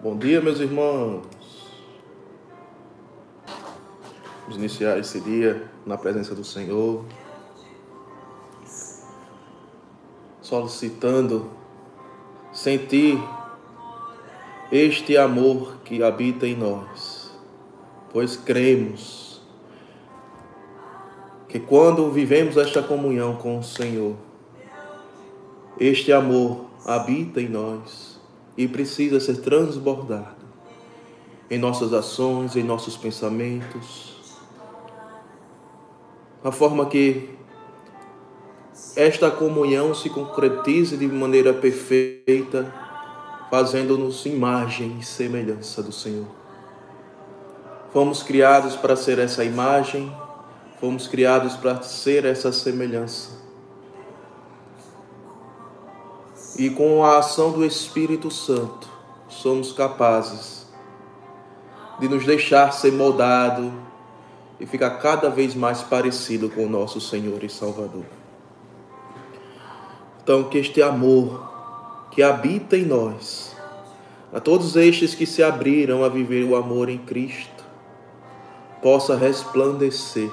Bom dia, meus irmãos. Vamos iniciar esse dia na presença do Senhor, solicitando sentir este amor que habita em nós, pois cremos que quando vivemos esta comunhão com o Senhor, este amor habita em nós e precisa ser transbordado em nossas ações, em nossos pensamentos. A forma que esta comunhão se concretize de maneira perfeita, fazendo-nos imagem e semelhança do Senhor. Fomos criados para ser essa imagem, fomos criados para ser essa semelhança. E com a ação do Espírito Santo somos capazes de nos deixar ser moldado e ficar cada vez mais parecido com o nosso Senhor e Salvador. Então, que este amor que habita em nós, a todos estes que se abriram a viver o amor em Cristo, possa resplandecer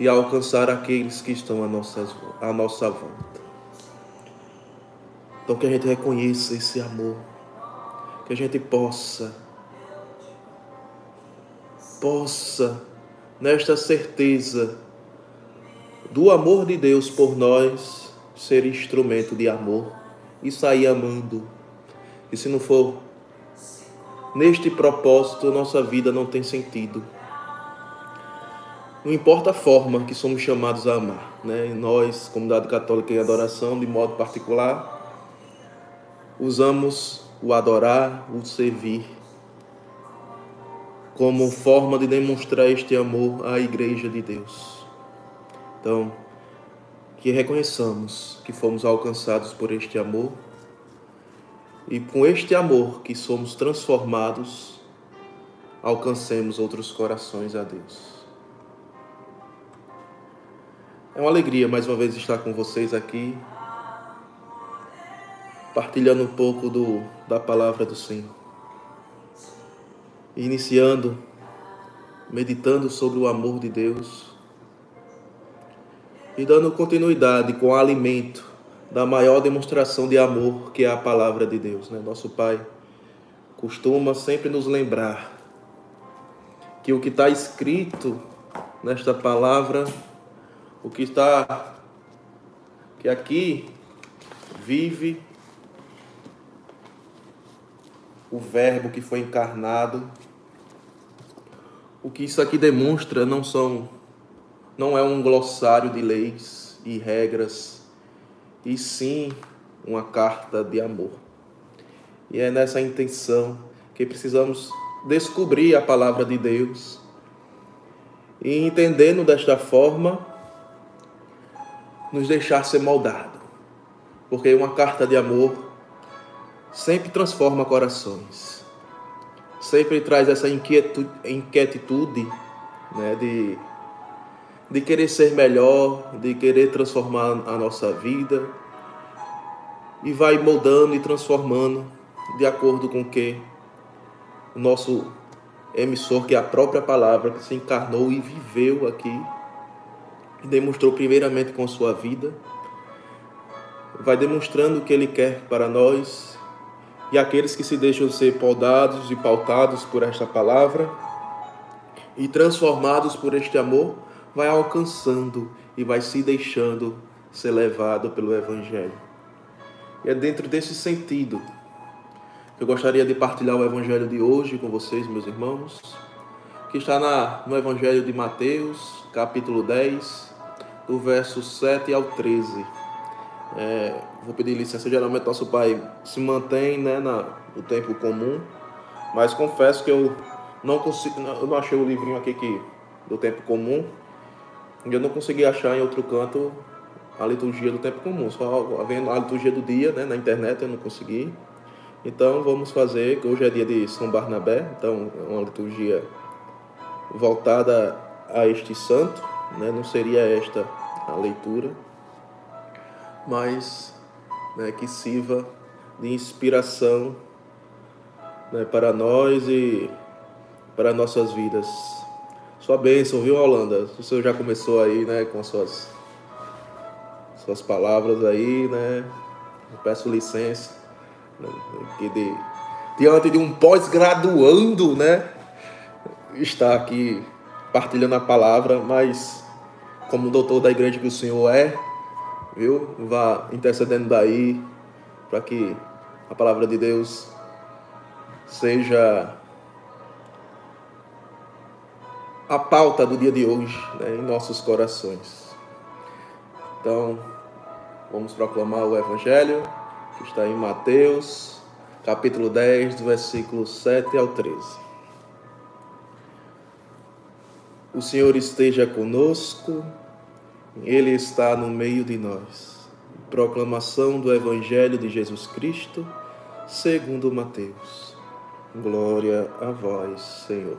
e alcançar aqueles que estão à nossa, à nossa volta. Então que a gente reconheça esse amor, que a gente possa, possa, nesta certeza do amor de Deus por nós, ser instrumento de amor e sair amando. E se não for neste propósito, nossa vida não tem sentido. Não importa a forma que somos chamados a amar, né? Nós, comunidade católica em adoração, de modo particular, usamos o adorar, o servir, como forma de demonstrar este amor à Igreja de Deus. Então, que reconheçamos que fomos alcançados por este amor e com este amor que somos transformados, alcancemos outros corações a Deus. É uma alegria mais uma vez estar com vocês aqui partilhando um pouco do, da palavra do Senhor. Iniciando, meditando sobre o amor de Deus e dando continuidade com o alimento da maior demonstração de amor que é a palavra de Deus. Né? Nosso Pai costuma sempre nos lembrar que o que está escrito nesta palavra, o que está que aqui vive o Verbo que foi encarnado. O que isso aqui demonstra não são não é um glossário de leis e regras, e sim uma carta de amor. E é nessa intenção que precisamos descobrir a palavra de Deus e entendendo desta forma nos deixar ser moldado. Porque uma carta de amor sempre transforma corações. Sempre traz essa inquietude, inquietude né, de, de querer ser melhor, de querer transformar a nossa vida. E vai moldando e transformando de acordo com que o nosso emissor, que é a própria palavra, que se encarnou e viveu aqui, e demonstrou primeiramente com sua vida, vai demonstrando o que ele quer para nós e aqueles que se deixam ser podados e pautados por esta palavra e transformados por este amor, vai alcançando e vai se deixando ser levado pelo Evangelho. E é dentro desse sentido que eu gostaria de partilhar o Evangelho de hoje com vocês, meus irmãos, que está na, no Evangelho de Mateus, capítulo 10, do verso 7 ao 13. É, vou pedir licença, geralmente nosso pai se mantém né, na, no tempo comum, mas confesso que eu não consigo, eu não achei o livrinho aqui que, do tempo comum, e eu não consegui achar em outro canto a liturgia do tempo comum, só havendo a liturgia do dia né, na internet eu não consegui. Então vamos fazer, que hoje é dia de São Barnabé, então é uma liturgia voltada a este santo, né, não seria esta a leitura mas né, que sirva de inspiração né, para nós e para nossas vidas. Sua bênção, viu, Holanda? O senhor já começou aí, né, com suas, suas palavras aí, né? Eu peço licença, né, de, diante de um pós-graduando, né, está aqui partilhando a palavra, mas como doutor da igreja que o senhor é, viu? Vá intercedendo daí para que a palavra de Deus seja a pauta do dia de hoje né, em nossos corações. Então, vamos proclamar o Evangelho que está em Mateus, capítulo 10, do versículo 7 ao 13. O Senhor esteja conosco, Ele está no meio de nós. Proclamação do Evangelho de Jesus Cristo, segundo Mateus. Glória a vós, Senhor.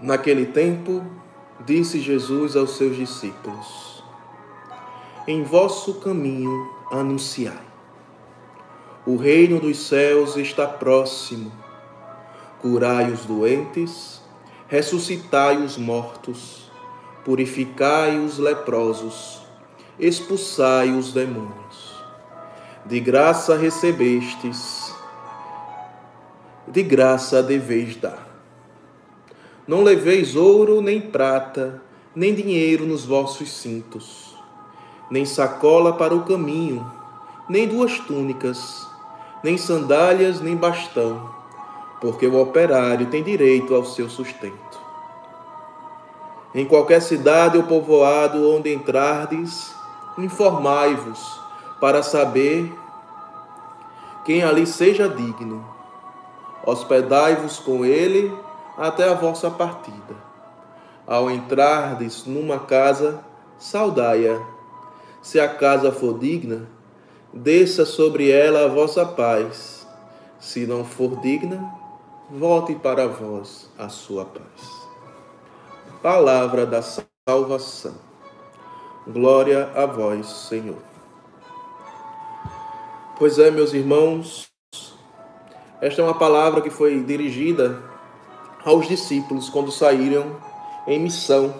Naquele tempo, disse Jesus aos seus discípulos: Em vosso caminho anunciai. O reino dos céus está próximo. Curai os doentes, ressuscitai os mortos, purificai os leprosos, expulsai os demônios. De graça recebestes, de graça deveis dar. Não leveis ouro, nem prata, nem dinheiro nos vossos cintos, nem sacola para o caminho, nem duas túnicas, nem sandálias, nem bastão, porque o operário tem direito ao seu sustento. Em qualquer cidade ou povoado onde entrardes, informai-vos para saber quem ali seja digno. Hospedai-vos com ele até a vossa partida. Ao entrardes numa casa, saudai-a. Se a casa for digna, desça sobre ela a vossa paz. Se não for digna, volte para vós a sua paz. Palavra da salvação. Glória a vós, Senhor. Pois é, meus irmãos, esta é uma palavra que foi dirigida aos discípulos quando saíram em missão.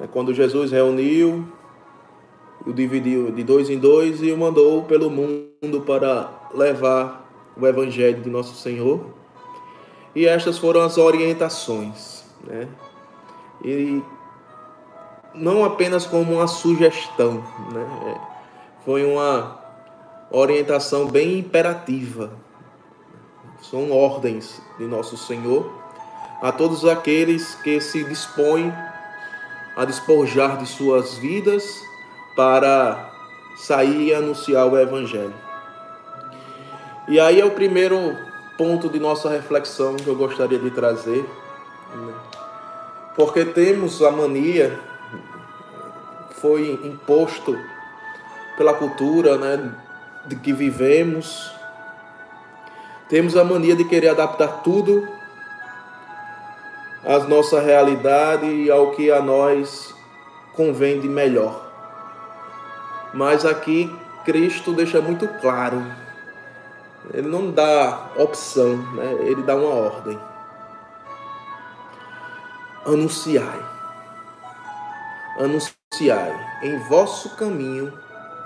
É quando Jesus reuniu, o dividiu de dois em dois e o mandou pelo mundo para levar o Evangelho de Nosso Senhor. E estas foram as orientações. Né? E não apenas como uma sugestão, né? foi uma orientação bem imperativa. São ordens de Nosso Senhor a todos aqueles que se dispõem a despojar de suas vidas para sair e anunciar o Evangelho. E aí é o primeiro ponto de nossa reflexão que eu gostaria de trazer, né? porque temos a mania, foi imposto pela cultura né, de que vivemos, temos a mania de querer adaptar tudo à nossa realidade e ao que a nós convém de melhor. Mas aqui Cristo deixa muito claro. Ele não dá opção, né? ele dá uma ordem. Anunciai. Anunciai. Em vosso caminho,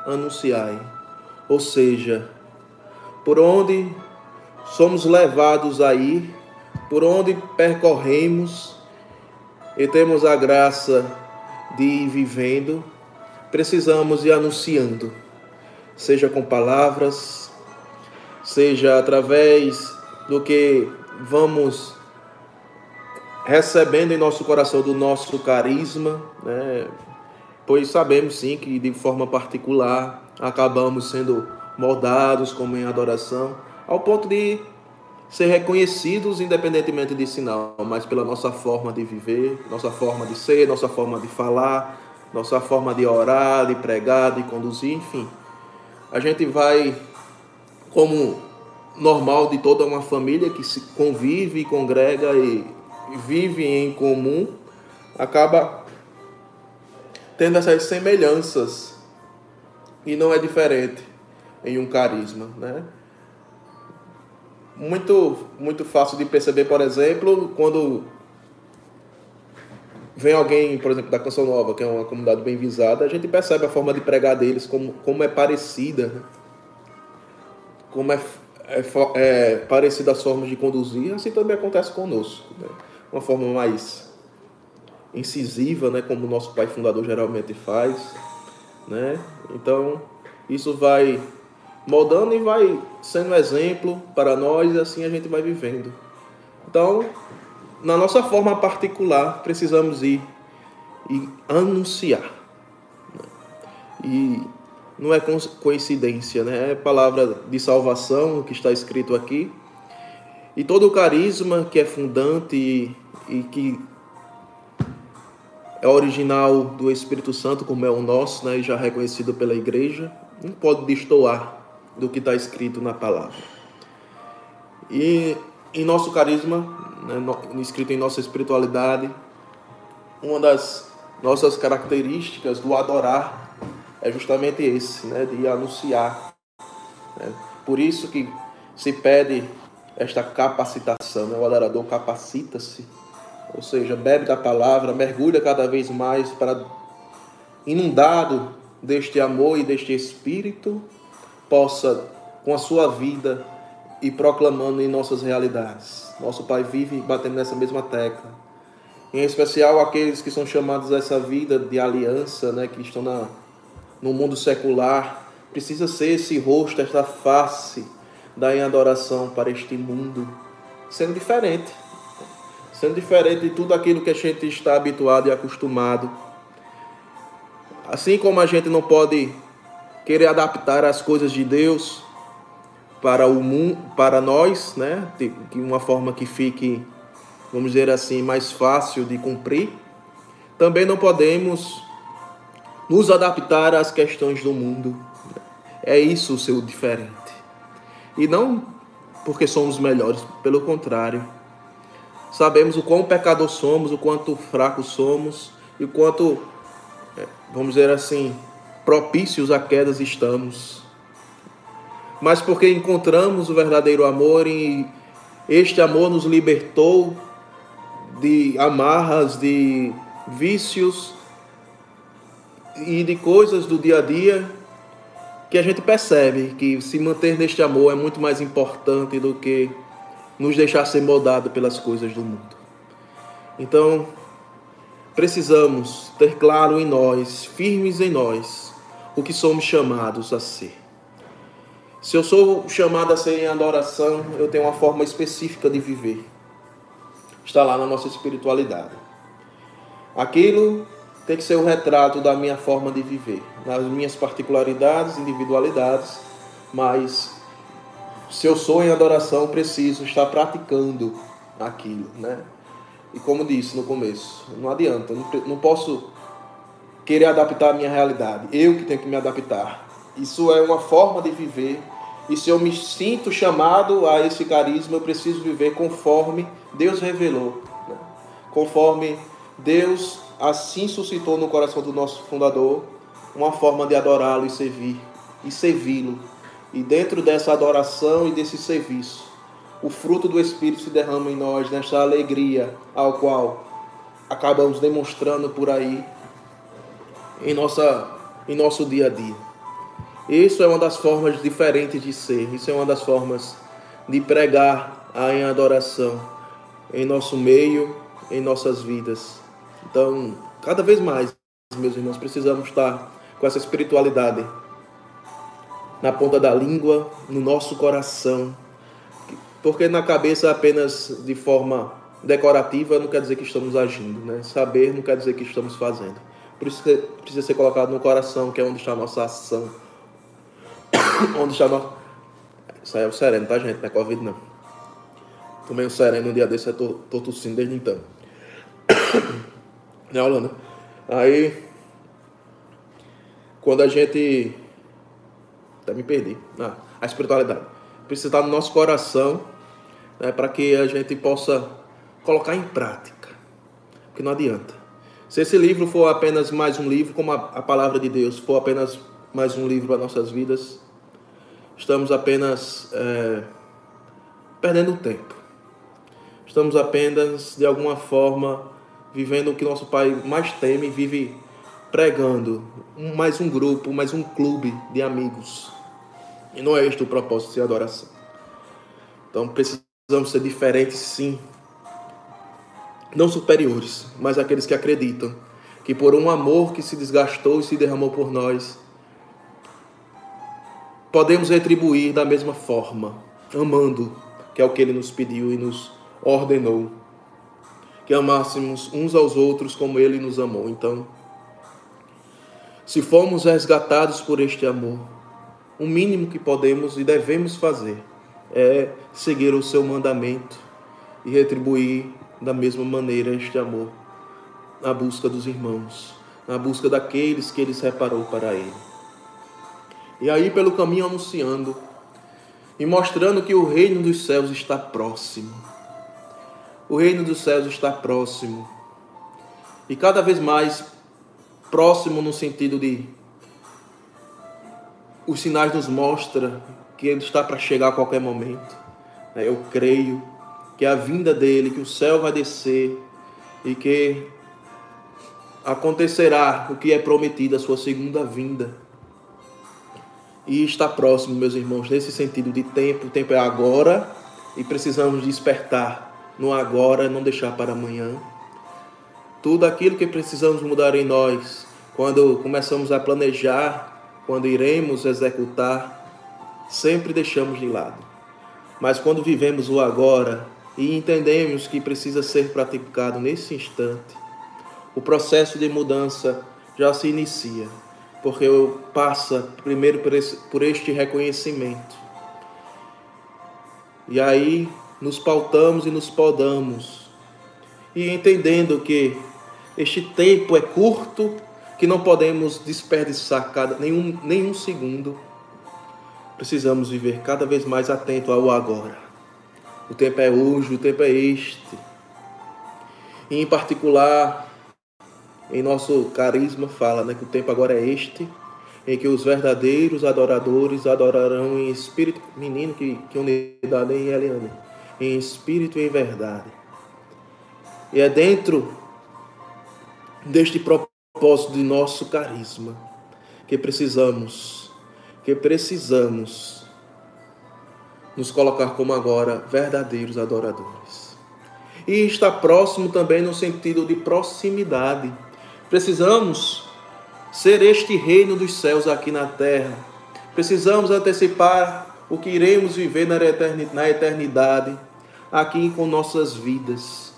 anunciai. Ou seja, por onde somos levados a ir, por onde percorremos e temos a graça de ir vivendo, precisamos ir anunciando, seja com palavras, seja através do que vamos recebendo em nosso coração do nosso carisma, né? pois sabemos sim que de forma particular acabamos sendo moldados como em adoração, ao ponto de ser reconhecidos independentemente de sinal, mas pela nossa forma de viver, nossa forma de ser, nossa forma de falar, nossa forma de orar, de pregar, de conduzir, enfim. A gente vai como normal de toda uma família que se convive congrega e vive em comum, acaba tendo essas semelhanças. E não é diferente em um carisma, né? Muito, muito fácil de perceber, por exemplo, quando vem alguém, por exemplo, da Canção Nova, que é uma comunidade bem visada, a gente percebe a forma de pregar deles como, como é parecida, né? Como é, é, é parecida as formas de conduzir, assim também acontece conosco. Né? Uma forma mais incisiva, né? como o nosso pai fundador geralmente faz. Né? Então, isso vai moldando e vai sendo exemplo para nós e assim a gente vai vivendo. Então, na nossa forma particular, precisamos ir e anunciar. E não é coincidência, né? É palavra de salvação que está escrito aqui. E todo o carisma que é fundante e, e que é original do Espírito Santo, como é o nosso, né, e já reconhecido pela igreja, não pode destoar do que está escrito na palavra. E em nosso carisma, né, no, escrito em nossa espiritualidade, uma das nossas características do adorar é justamente esse, né, de anunciar. Né? Por isso que se pede esta capacitação, né? o adorador capacita-se, ou seja, bebe da palavra, mergulha cada vez mais para inundado deste amor e deste espírito, possa, com a sua vida, ir proclamando em nossas realidades. Nosso Pai vive batendo nessa mesma tecla. Em especial aqueles que são chamados a essa vida de aliança, né, que estão na, no mundo secular, precisa ser esse rosto, esta face da em adoração para este mundo, sendo diferente, sendo diferente de tudo aquilo que a gente está habituado e acostumado. Assim como a gente não pode querer adaptar as coisas de Deus para o mundo, para nós, né, de uma forma que fique, vamos dizer assim, mais fácil de cumprir. Também não podemos nos adaptar às questões do mundo. É isso o seu diferente. E não porque somos melhores, pelo contrário. Sabemos o quão pecador somos, o quanto fracos somos e o quanto vamos dizer assim, propícios a quedas estamos. Mas porque encontramos o verdadeiro amor e este amor nos libertou de amarras, de vícios e de coisas do dia a dia que a gente percebe que se manter neste amor é muito mais importante do que nos deixar ser moldado pelas coisas do mundo. Então, precisamos ter claro em nós, firmes em nós, o que somos chamados a ser. Se eu sou chamado a ser em adoração, eu tenho uma forma específica de viver. Está lá na nossa espiritualidade. Aquilo tem que ser o retrato da minha forma de viver, nas minhas particularidades, individualidades, mas se eu sou em adoração, preciso estar praticando aquilo, né? E como disse no começo, não adianta, não posso querer adaptar a minha realidade. Eu que tenho que me adaptar. Isso é uma forma de viver. E se eu me sinto chamado a esse carisma, eu preciso viver conforme Deus revelou. Né? Conforme Deus assim suscitou no coração do nosso fundador uma forma de adorá-lo e servir e servi-lo. E dentro dessa adoração e desse serviço, o fruto do Espírito se derrama em nós, nesta alegria ao qual acabamos demonstrando por aí em, nossa, em nosso dia a dia. Isso é uma das formas diferentes de ser, isso é uma das formas de pregar a adoração em nosso meio, em nossas vidas. Então, cada vez mais, meus irmãos, precisamos estar com essa espiritualidade na ponta da língua, no nosso coração, porque na cabeça apenas de forma decorativa não quer dizer que estamos agindo, né? Saber não quer dizer que estamos fazendo. Por isso que precisa ser colocado no coração, que é onde está a nossa ação. onde está a nossa... Isso aí é o sereno, tá, gente? Não é Covid, não. Tomei um sereno um dia desse, eu tô, tô tossindo desde então. né, Holanda? Aí, quando a gente... Até me perdi. Ah, a espiritualidade. Precisa estar no nosso coração né, para que a gente possa colocar em prática. Porque não adianta. Se esse livro for apenas mais um livro, como a, a palavra de Deus for apenas mais um livro para nossas vidas, estamos apenas é, perdendo tempo. Estamos apenas, de alguma forma, vivendo o que nosso Pai mais teme, vive pregando mais um grupo, mais um clube de amigos. E não é este o propósito de adoração. Então precisamos ser diferentes, sim. Não superiores, mas aqueles que acreditam que por um amor que se desgastou e se derramou por nós, podemos retribuir da mesma forma, amando, que é o que ele nos pediu e nos ordenou. Que amássemos uns aos outros como ele nos amou. Então, se formos resgatados por este amor, o mínimo que podemos e devemos fazer é seguir o seu mandamento e retribuir da mesma maneira este amor na busca dos irmãos, na busca daqueles que ele separou para ele. E aí, pelo caminho, anunciando e mostrando que o reino dos céus está próximo. O reino dos céus está próximo. E cada vez mais próximo no sentido de os sinais nos mostram que ele está para chegar a qualquer momento. É, eu creio que a vinda dele, que o céu vai descer e que acontecerá o que é prometido, a sua segunda vinda. E está próximo, meus irmãos, nesse sentido de tempo. O tempo é agora e precisamos despertar no agora, não deixar para amanhã. Tudo aquilo que precisamos mudar em nós, quando começamos a planejar, quando iremos executar, sempre deixamos de lado. Mas quando vivemos o agora e entendemos que precisa ser praticado nesse instante, o processo de mudança já se inicia, porque passa primeiro por, por este reconhecimento. E aí nos pautamos e nos podamos, e entendendo que este tempo é curto, que não podemos desperdiçar cada, nenhum, nenhum segundo, precisamos viver cada vez mais atento ao agora. O tempo é hoje, o tempo é este. E em particular, em nosso carisma fala né, que o tempo agora é este, em que os verdadeiros adoradores adorarão em espírito, menino, que, que unidade em Eliane, em espírito e em verdade. E é dentro deste propósito de nosso carisma que precisamos, que precisamos nos colocar como agora verdadeiros adoradores. E está próximo também no sentido de proximidade Precisamos ser este reino dos céus aqui na terra. Precisamos antecipar o que iremos viver na eternidade, aqui com nossas vidas.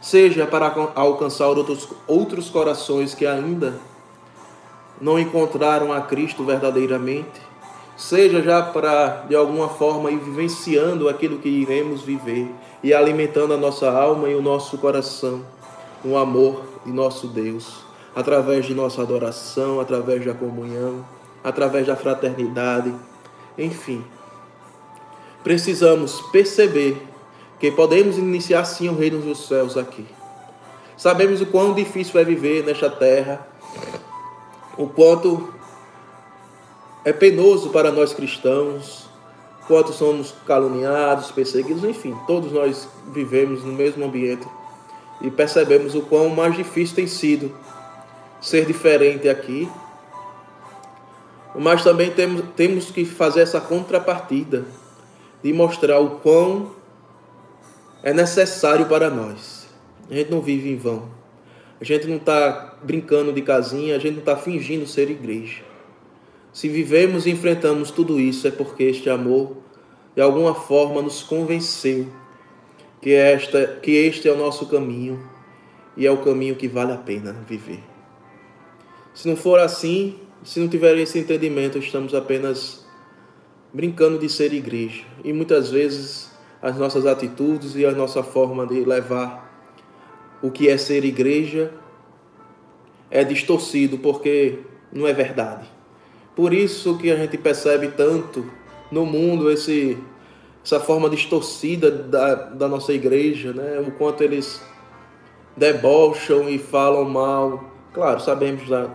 Seja para alcançar outros, outros corações que ainda não encontraram a Cristo verdadeiramente, seja já para, de alguma forma, ir vivenciando aquilo que iremos viver e alimentando a nossa alma e o nosso coração, o amor de nosso Deus, através de nossa adoração, através da comunhão, através da fraternidade, enfim. Precisamos perceber que podemos iniciar sim o reino dos céus aqui. Sabemos o quão difícil é viver nesta terra, o quanto é penoso para nós cristãos, quanto somos caluniados, perseguidos, enfim, todos nós vivemos no mesmo ambiente e percebemos o quão mais difícil tem sido ser diferente aqui. Mas também temos, temos que fazer essa contrapartida de mostrar o quão é necessário para nós. A gente não vive em vão. A gente não está brincando de casinha, a gente não está fingindo ser igreja. Se vivemos e enfrentamos tudo isso, é porque este amor, de alguma forma, nos convenceu que, esta, que este é o nosso caminho e é o caminho que vale a pena viver. Se não for assim, se não tiver esse entendimento, estamos apenas brincando de ser igreja. E muitas vezes as nossas atitudes e a nossa forma de levar o que é ser igreja é distorcido porque não é verdade. Por isso que a gente percebe tanto no mundo esse essa forma distorcida da, da nossa igreja, né? o quanto eles debocham e falam mal. Claro, sabemos da,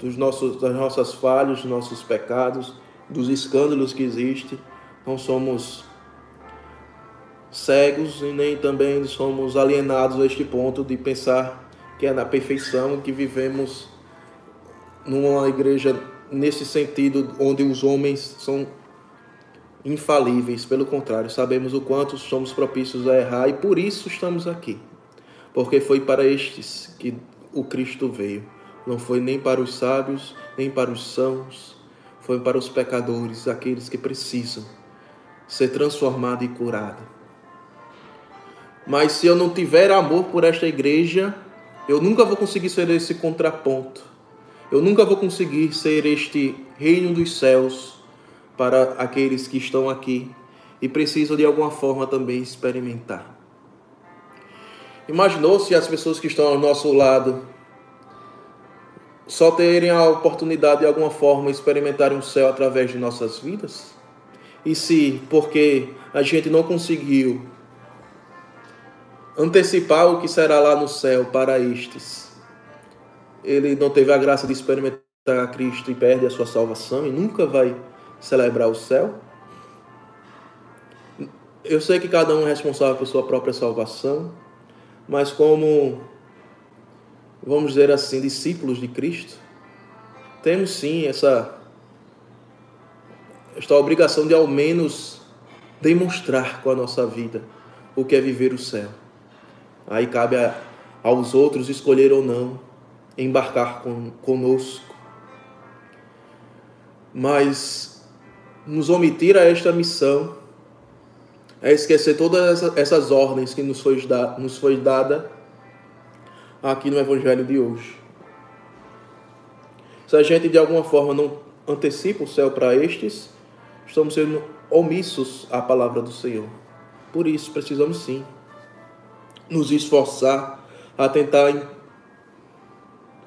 dos nossos, das nossas falhas, dos nossos pecados, dos escândalos que existem, não somos cegos e nem também somos alienados a este ponto de pensar que é na perfeição que vivemos numa igreja nesse sentido onde os homens são infalíveis, pelo contrário, sabemos o quanto somos propícios a errar e por isso estamos aqui. Porque foi para estes que o Cristo veio. Não foi nem para os sábios, nem para os sãos, foi para os pecadores, aqueles que precisam ser transformados e curados. Mas se eu não tiver amor por esta igreja, eu nunca vou conseguir ser esse contraponto. Eu nunca vou conseguir ser este reino dos céus para aqueles que estão aqui e precisam de alguma forma também experimentar. Imaginou se as pessoas que estão ao nosso lado só terem a oportunidade de alguma forma experimentarem o céu através de nossas vidas? E se, porque a gente não conseguiu antecipar o que será lá no céu para estes, ele não teve a graça de experimentar Cristo e perde a sua salvação e nunca vai celebrar o céu? Eu sei que cada um é responsável por sua própria salvação, mas como, vamos dizer assim, discípulos de Cristo, temos sim essa esta obrigação de ao menos demonstrar com a nossa vida o que é viver o céu. Aí cabe a, aos outros escolher ou não embarcar com, conosco. Mas nos omitir a esta missão é esquecer todas essas ordens que nos foi, nos foi dada aqui no Evangelho de hoje. Se a gente de alguma forma não antecipa o céu para estes, estamos sendo omissos à palavra do Senhor. Por isso, precisamos sim nos esforçar a tentar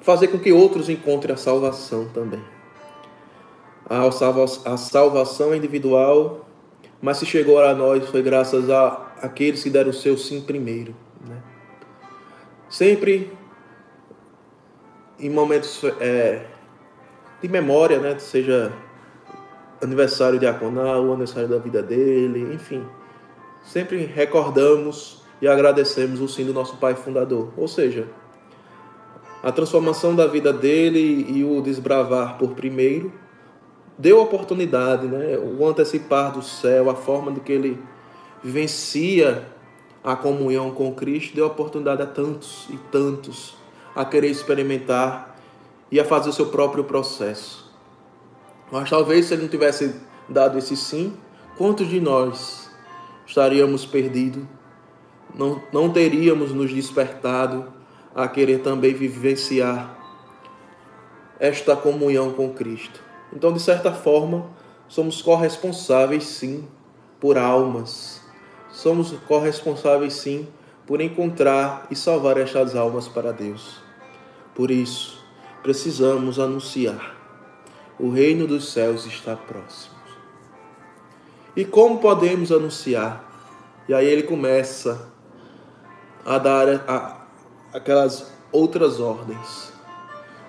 fazer com que outros encontrem a salvação também. A, salva a salvação individual, mas se chegou a nós foi graças a aqueles que deram o seu sim primeiro. Né? Sempre em momentos é, de memória, né? seja aniversário diaconal, o aniversário da vida dele, enfim. Sempre recordamos e agradecemos o sim do nosso Pai Fundador. Ou seja, a transformação da vida dele e o desbravar por primeiro deu oportunidade, né? o antecipar do céu, a forma de que ele vivencia a comunhão com Cristo, deu oportunidade a tantos e tantos a querer experimentar e a fazer o seu próprio processo. Mas talvez se ele não tivesse dado esse sim, quantos de nós estaríamos perdidos não, não teríamos nos despertado a querer também vivenciar esta comunhão com Cristo. Então, de certa forma, somos corresponsáveis sim por almas. Somos corresponsáveis sim por encontrar e salvar estas almas para Deus. Por isso, precisamos anunciar: o reino dos céus está próximo. E como podemos anunciar? E aí ele começa a dar a, aquelas outras ordens.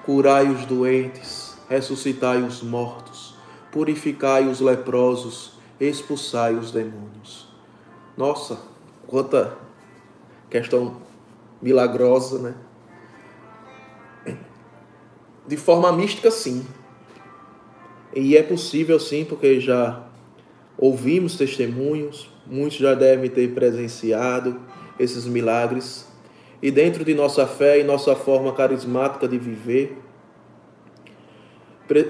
Curai os doentes, ressuscitai os mortos, purificai os leprosos, expulsai os demônios. Nossa, quanta questão milagrosa, né? De forma mística, sim. E é possível, sim, porque já ouvimos testemunhos, muitos já devem ter presenciado esses milagres e dentro de nossa fé e nossa forma carismática de viver,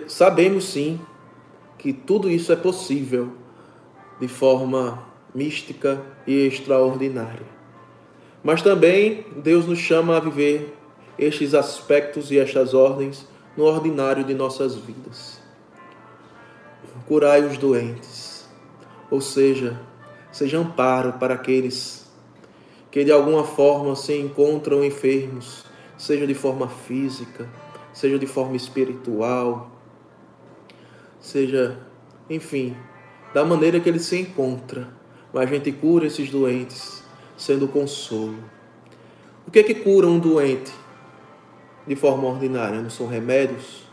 sabemos sim que tudo isso é possível de forma mística e extraordinária. Mas também Deus nos chama a viver estes aspectos e estas ordens no ordinário de nossas vidas. Curai os doentes, ou seja, seja amparo para aqueles que de alguma forma se encontram enfermos, seja de forma física, seja de forma espiritual, seja, enfim, da maneira que ele se encontra. Mas a gente cura esses doentes sendo consolo. O que é que cura um doente de forma ordinária? Não são remédios?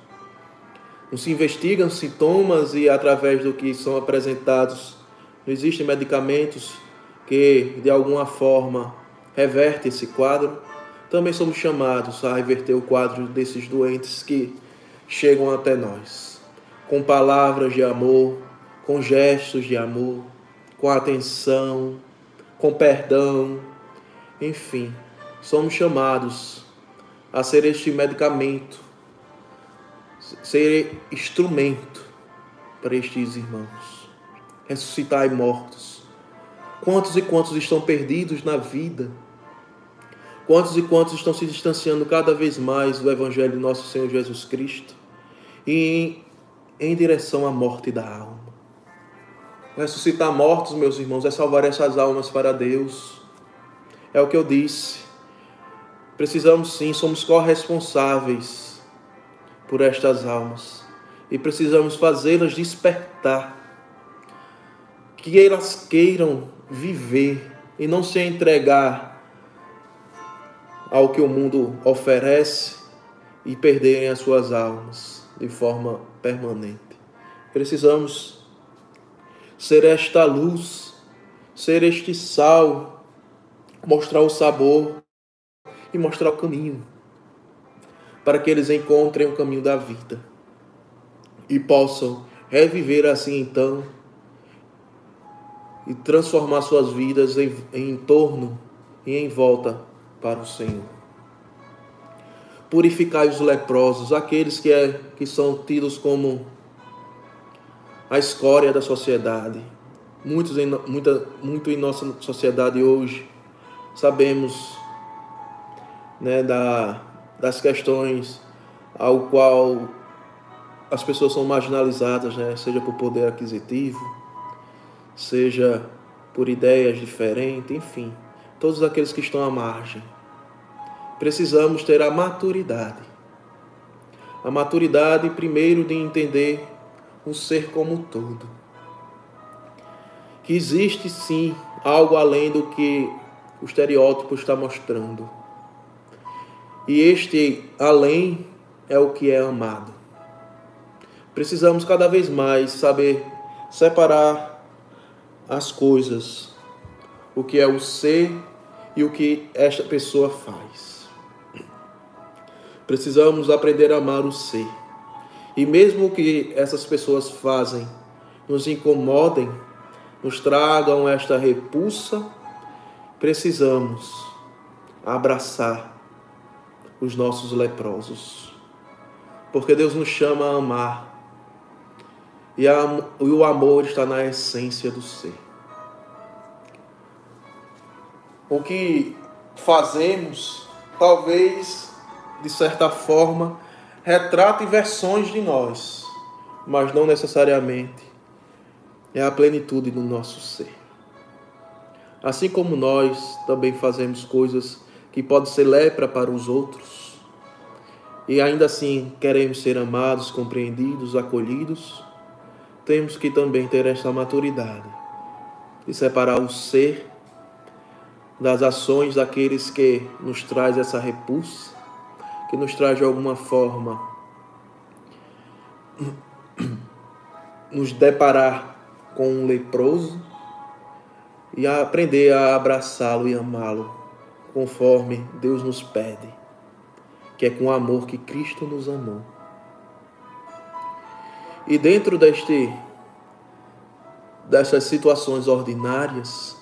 não se investigam sintomas e através do que são apresentados, não existem medicamentos que de alguma forma reverte esse quadro. Também somos chamados a reverter o quadro desses doentes que chegam até nós, com palavras de amor, com gestos de amor, com atenção, com perdão, enfim, somos chamados a ser este medicamento, ser instrumento para estes irmãos, ressuscitar mortos. Quantos e quantos estão perdidos na vida? Quantos e quantos estão se distanciando cada vez mais do Evangelho de nosso Senhor Jesus Cristo e em, em direção à morte da alma? Ressuscitar mortos, meus irmãos, é salvar essas almas para Deus. É o que eu disse. Precisamos sim, somos corresponsáveis por estas almas e precisamos fazê-las despertar, que elas queiram viver e não se entregar ao que o mundo oferece e perderem as suas almas de forma permanente. Precisamos ser esta luz, ser este sal, mostrar o sabor e mostrar o caminho, para que eles encontrem o caminho da vida e possam reviver assim então e transformar suas vidas em, em torno e em volta para o Senhor. Purificai os leprosos, aqueles que, é, que são tidos como a escória da sociedade. Muitos em, muita, muito em nossa sociedade hoje sabemos né, da, das questões ao qual as pessoas são marginalizadas, né, seja por poder aquisitivo, seja por ideias diferentes, enfim, todos aqueles que estão à margem. Precisamos ter a maturidade. A maturidade, primeiro, de entender o ser como um todo. Que existe sim algo além do que o estereótipo está mostrando. E este além é o que é amado. Precisamos cada vez mais saber separar as coisas, o que é o ser e o que esta pessoa faz. Precisamos aprender a amar o ser. E mesmo que essas pessoas fazem nos incomodem, nos tragam esta repulsa, precisamos abraçar os nossos leprosos. Porque Deus nos chama a amar. E, a, e o amor está na essência do ser. O que fazemos, talvez, de certa forma, retrate versões de nós, mas não necessariamente é a plenitude do nosso ser. Assim como nós também fazemos coisas que podem ser lepra para os outros, e ainda assim queremos ser amados, compreendidos, acolhidos, temos que também ter essa maturidade de separar o ser das ações daqueles que nos traz essa repulsa, que nos traz de alguma forma nos deparar com um leproso e aprender a abraçá-lo e amá-lo conforme Deus nos pede, que é com o amor que Cristo nos amou. E dentro deste dessas situações ordinárias,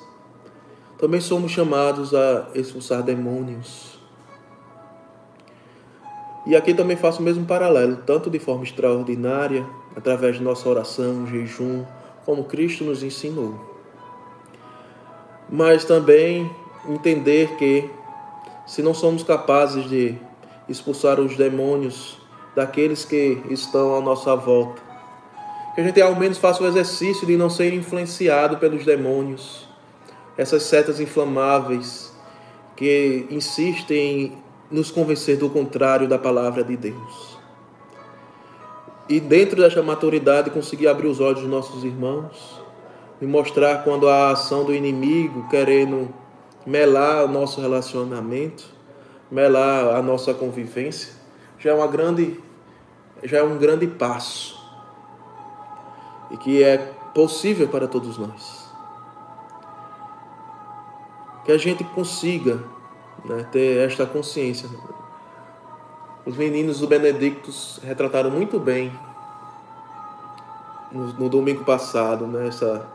também somos chamados a expulsar demônios. E aqui também faço o mesmo paralelo, tanto de forma extraordinária, através de nossa oração, jejum, como Cristo nos ensinou. Mas também entender que, se não somos capazes de expulsar os demônios daqueles que estão à nossa volta, que a gente ao menos faça o exercício de não ser influenciado pelos demônios, essas setas inflamáveis que insistem em nos convencer do contrário da palavra de Deus. E dentro dessa maturidade conseguir abrir os olhos dos nossos irmãos e mostrar quando a ação do inimigo querendo melar o nosso relacionamento, melar a nossa convivência, já é uma grande já é um grande passo e que é possível para todos nós. Que a gente consiga né, ter esta consciência. Os meninos do Benedictus retrataram muito bem no, no domingo passado né, essa,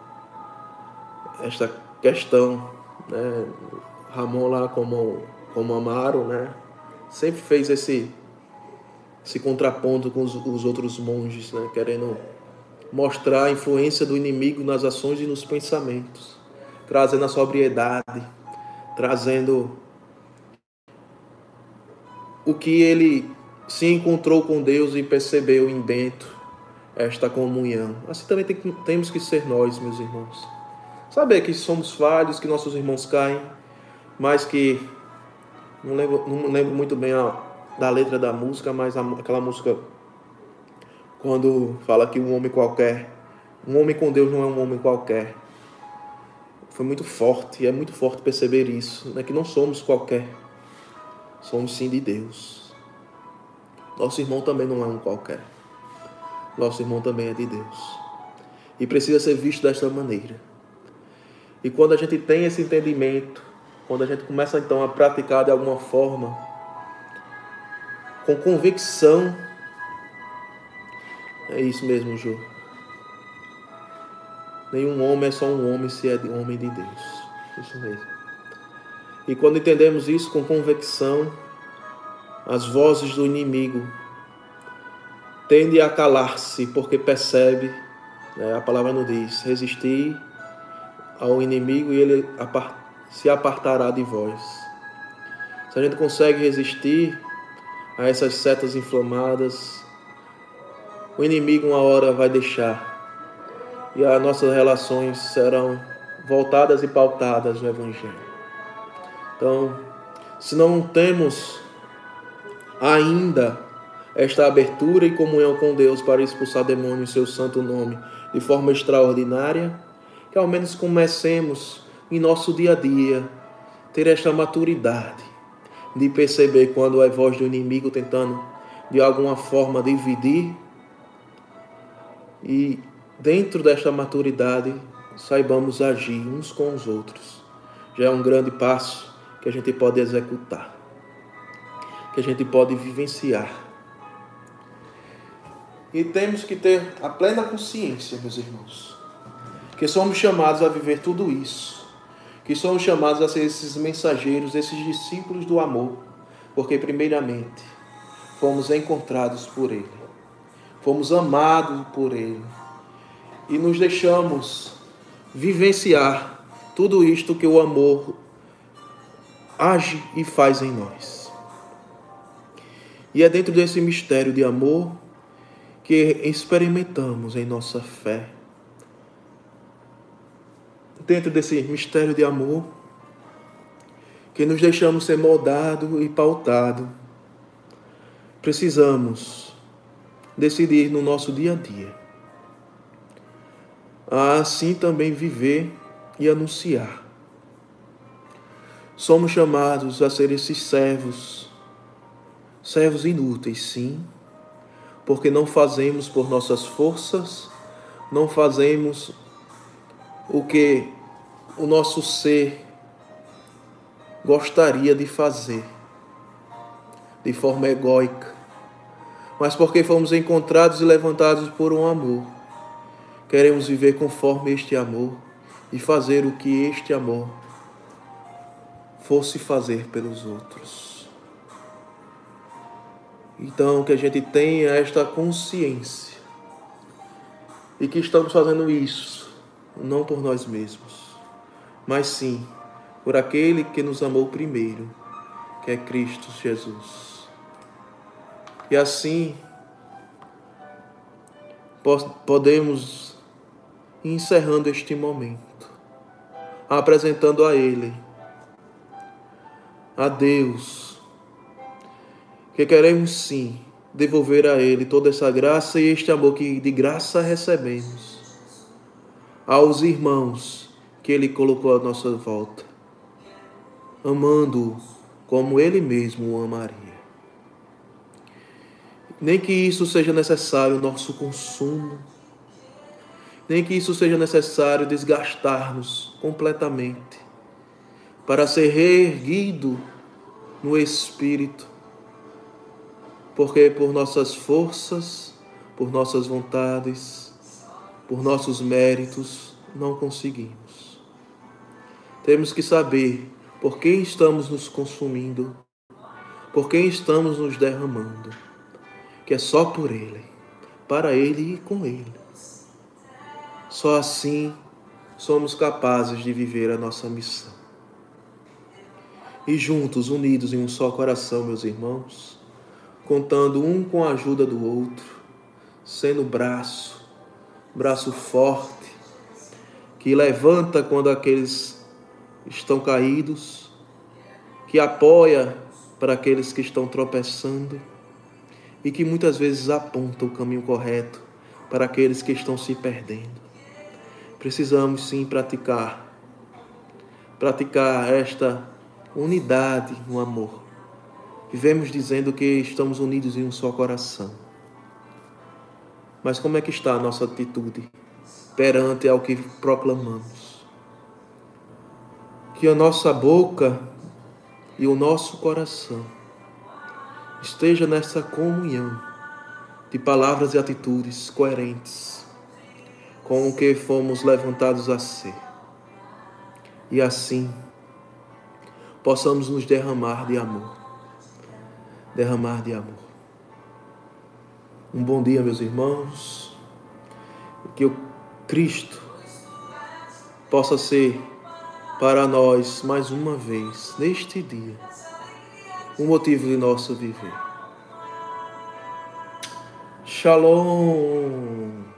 esta questão. Né, Ramon lá como, como Amaro, né, sempre fez esse, esse contraponto com os, os outros monges, né, querendo mostrar a influência do inimigo nas ações e nos pensamentos, trazendo a sobriedade, trazendo o que ele se encontrou com Deus e percebeu em Bento esta comunhão. Assim também tem, temos que ser nós, meus irmãos. Saber que somos falhos, que nossos irmãos caem, mas que não lembro, não lembro muito bem a, da letra da música, mas a, aquela música quando fala que um homem qualquer, um homem com Deus não é um homem qualquer. Foi muito forte, e é muito forte perceber isso, né? que não somos qualquer, somos sim de Deus. Nosso irmão também não é um qualquer, nosso irmão também é de Deus. E precisa ser visto desta maneira. E quando a gente tem esse entendimento, quando a gente começa então a praticar de alguma forma, com convicção é isso mesmo, Ju. Nenhum homem é só um homem se é homem de Deus. Isso mesmo. E quando entendemos isso com convicção, as vozes do inimigo tendem a calar-se, porque percebe, né, a palavra não diz, resistir ao inimigo e ele se apartará de vós. Se a gente consegue resistir a essas setas inflamadas, o inimigo uma hora vai deixar e as nossas relações serão voltadas e pautadas no Evangelho. Então, se não temos ainda esta abertura e comunhão com Deus para expulsar demônios em seu santo nome de forma extraordinária, que ao menos comecemos em nosso dia a dia ter esta maturidade de perceber quando é voz do inimigo tentando de alguma forma dividir e dentro desta maturidade saibamos agir uns com os outros. Já é um grande passo que a gente pode executar, que a gente pode vivenciar. E temos que ter a plena consciência, meus irmãos, que somos chamados a viver tudo isso, que somos chamados a ser esses mensageiros, esses discípulos do amor, porque, primeiramente, fomos encontrados por Ele fomos amados por Ele e nos deixamos vivenciar tudo isto que o amor age e faz em nós. E é dentro desse mistério de amor que experimentamos em nossa fé. Dentro desse mistério de amor que nos deixamos ser moldado e pautado. Precisamos decidir no nosso dia a dia. Assim também viver e anunciar. Somos chamados a ser esses servos, servos inúteis, sim, porque não fazemos por nossas forças, não fazemos o que o nosso ser gostaria de fazer de forma egóica, mas porque fomos encontrados e levantados por um amor. Queremos viver conforme este amor e fazer o que este amor fosse fazer pelos outros. Então, que a gente tenha esta consciência e que estamos fazendo isso não por nós mesmos, mas sim por aquele que nos amou primeiro, que é Cristo Jesus. E assim podemos encerrando este momento, apresentando a Ele, a Deus, que queremos sim devolver a Ele toda essa graça e este amor que de graça recebemos, aos irmãos que Ele colocou à nossa volta, amando-o como Ele mesmo o amaria. Nem que isso seja necessário nosso consumo, nem que isso seja necessário desgastar-nos completamente para ser reerguido no espírito, porque por nossas forças, por nossas vontades, por nossos méritos, não conseguimos. Temos que saber por quem estamos nos consumindo, por quem estamos nos derramando, que é só por Ele, para Ele e com Ele. Só assim somos capazes de viver a nossa missão. E juntos, unidos em um só coração, meus irmãos, contando um com a ajuda do outro, sendo braço, braço forte, que levanta quando aqueles estão caídos, que apoia para aqueles que estão tropeçando e que muitas vezes aponta o caminho correto para aqueles que estão se perdendo. Precisamos sim praticar, praticar esta unidade no amor. Vivemos dizendo que estamos unidos em um só coração. Mas como é que está a nossa atitude perante ao que proclamamos? Que a nossa boca e o nosso coração esteja nessa comunhão de palavras e atitudes coerentes com o que fomos levantados a ser. E assim possamos nos derramar de amor. Derramar de amor. Um bom dia, meus irmãos. Que o Cristo possa ser para nós mais uma vez neste dia o motivo de nosso viver. Shalom.